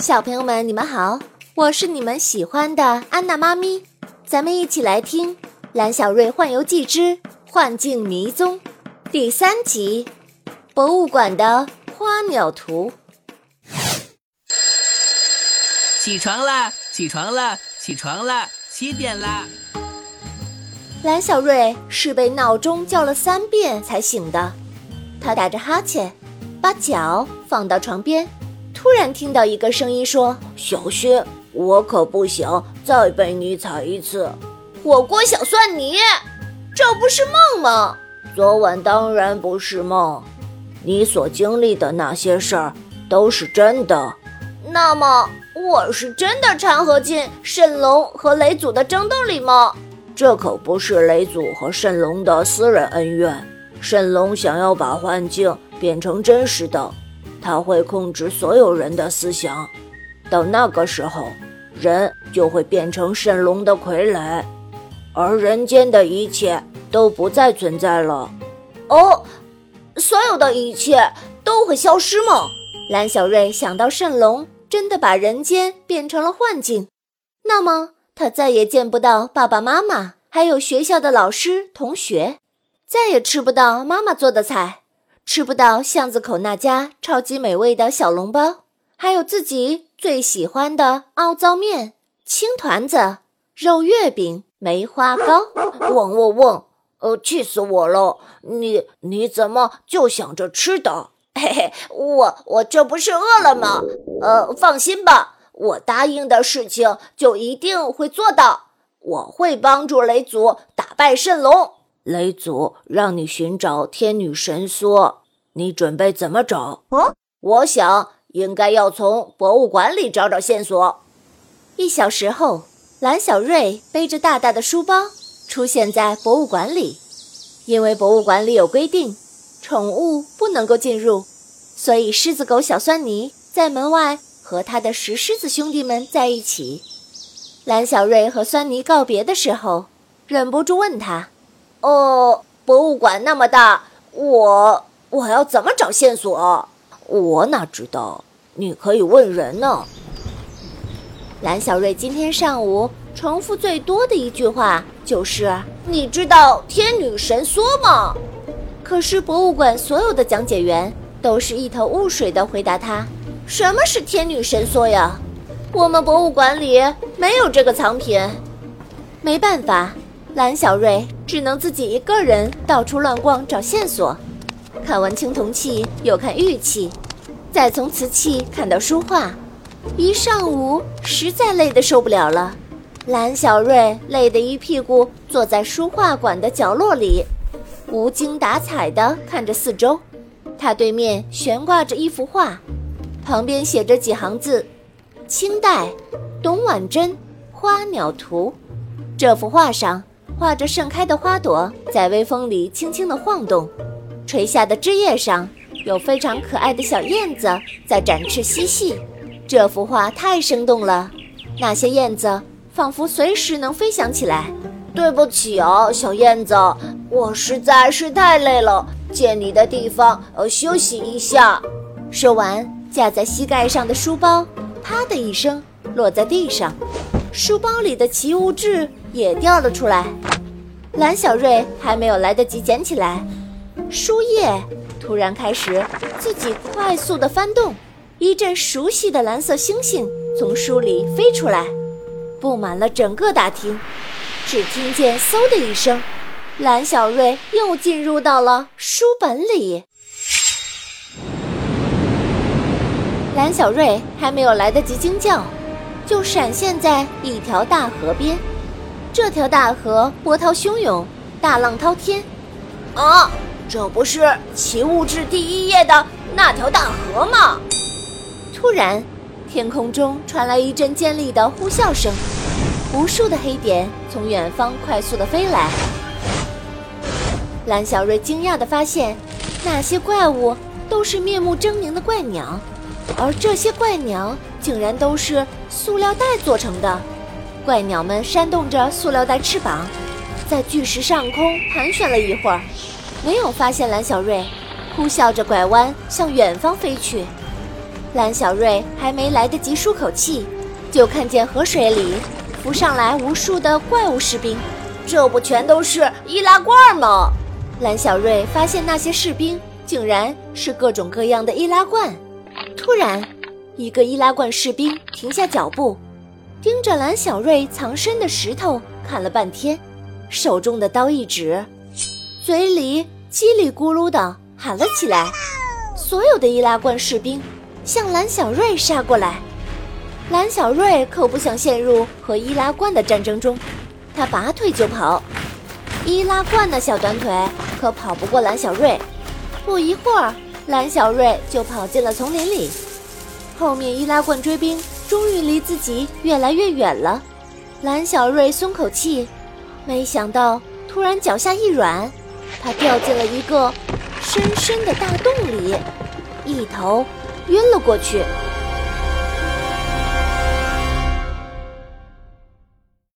小朋友们，你们好，我是你们喜欢的安娜妈咪，咱们一起来听《蓝小瑞幻游记之幻境迷踪》第三集《博物馆的花鸟图》。起床啦！起床啦！起床啦！七点啦！蓝小瑞是被闹钟叫了三遍才醒的，他打着哈欠，把脚放到床边。突然听到一个声音说：“小轩，我可不想再被你踩一次。”火锅小蒜泥，这不是梦吗？昨晚当然不是梦，你所经历的那些事儿都是真的。那么，我是真的掺和进蜃龙和雷祖的争斗里吗？这可不是雷祖和蜃龙的私人恩怨。蜃龙想要把幻境变成真实的。他会控制所有人的思想，到那个时候，人就会变成蜃龙的傀儡，而人间的一切都不再存在了。哦，所有的一切都会消失吗？蓝小瑞想到蜃龙真的把人间变成了幻境，那么他再也见不到爸爸妈妈，还有学校的老师同学，再也吃不到妈妈做的菜。吃不到巷子口那家超级美味的小笼包，还有自己最喜欢的凹糟面、青团子、肉月饼、梅花糕。嗡嗡嗡！呃，气死我了！你你怎么就想着吃的？嘿嘿，我我这不是饿了吗？呃，放心吧，我答应的事情就一定会做到。我会帮助雷祖打败圣龙。雷祖让你寻找天女神梭。你准备怎么找？哦，我想应该要从博物馆里找找线索。一小时后，蓝小瑞背着大大的书包出现在博物馆里。因为博物馆里有规定，宠物不能够进入，所以狮子狗小酸泥在门外和他的石狮子兄弟们在一起。蓝小瑞和酸泥告别的时候，忍不住问他：“哦，博物馆那么大，我……”我要怎么找线索？我哪知道？你可以问人呢。蓝小瑞今天上午重复最多的一句话就是：“你知道天女神梭吗？”可是博物馆所有的讲解员都是一头雾水的回答他：“什么是天女神梭呀？我们博物馆里没有这个藏品。”没办法，蓝小瑞只能自己一个人到处乱逛找线索。看完青铜器，又看玉器，再从瓷器看到书画，一上午实在累得受不了了。蓝小瑞累得一屁股坐在书画馆的角落里，无精打采地看着四周。他对面悬挂着一幅画，旁边写着几行字：“清代，董婉珍《花鸟图》。”这幅画上画着盛开的花朵在微风里轻轻地晃动。垂下的枝叶上有非常可爱的小燕子在展翅嬉戏，这幅画太生动了，那些燕子仿佛随时能飞翔起来。对不起哦，小燕子，我实在是太累了，借你的地方呃休息一下。说完，架在膝盖上的书包啪的一声落在地上，书包里的奇物志也掉了出来。蓝小瑞还没有来得及捡起来。书页突然开始自己快速的翻动，一阵熟悉的蓝色星星从书里飞出来，布满了整个大厅。只听见嗖的一声，蓝小瑞又进入到了书本里。蓝小瑞还没有来得及惊叫，就闪现在一条大河边。这条大河波涛汹涌，大浪滔天。啊！这不是《奇物志》第一页的那条大河吗？突然，天空中传来一阵尖利的呼啸声，无数的黑点从远方快速的飞来。蓝小瑞惊讶地发现，那些怪物都是面目狰狞的怪鸟，而这些怪鸟竟然都是塑料袋做成的。怪鸟们扇动着塑料袋翅膀，在巨石上空盘旋了一会儿。没有发现蓝小瑞，呼啸着拐弯向远方飞去。蓝小瑞还没来得及舒口气，就看见河水里浮上来无数的怪物士兵。这不全都是易拉罐吗？蓝小瑞发现那些士兵竟然是各种各样的易拉罐。突然，一个易拉罐士兵停下脚步，盯着蓝小瑞藏身的石头看了半天，手中的刀一指，嘴里叽里咕噜的喊了起来。所有的易拉罐士兵向蓝小瑞杀过来。蓝小瑞可不想陷入和易拉罐的战争中。他拔腿就跑，易拉罐那小短腿可跑不过蓝小瑞。不一会儿，蓝小瑞就跑进了丛林里。后面易拉罐追兵终于离自己越来越远了。蓝小瑞松口气，没想到突然脚下一软，他掉进了一个深深的大洞里，一头晕了过去。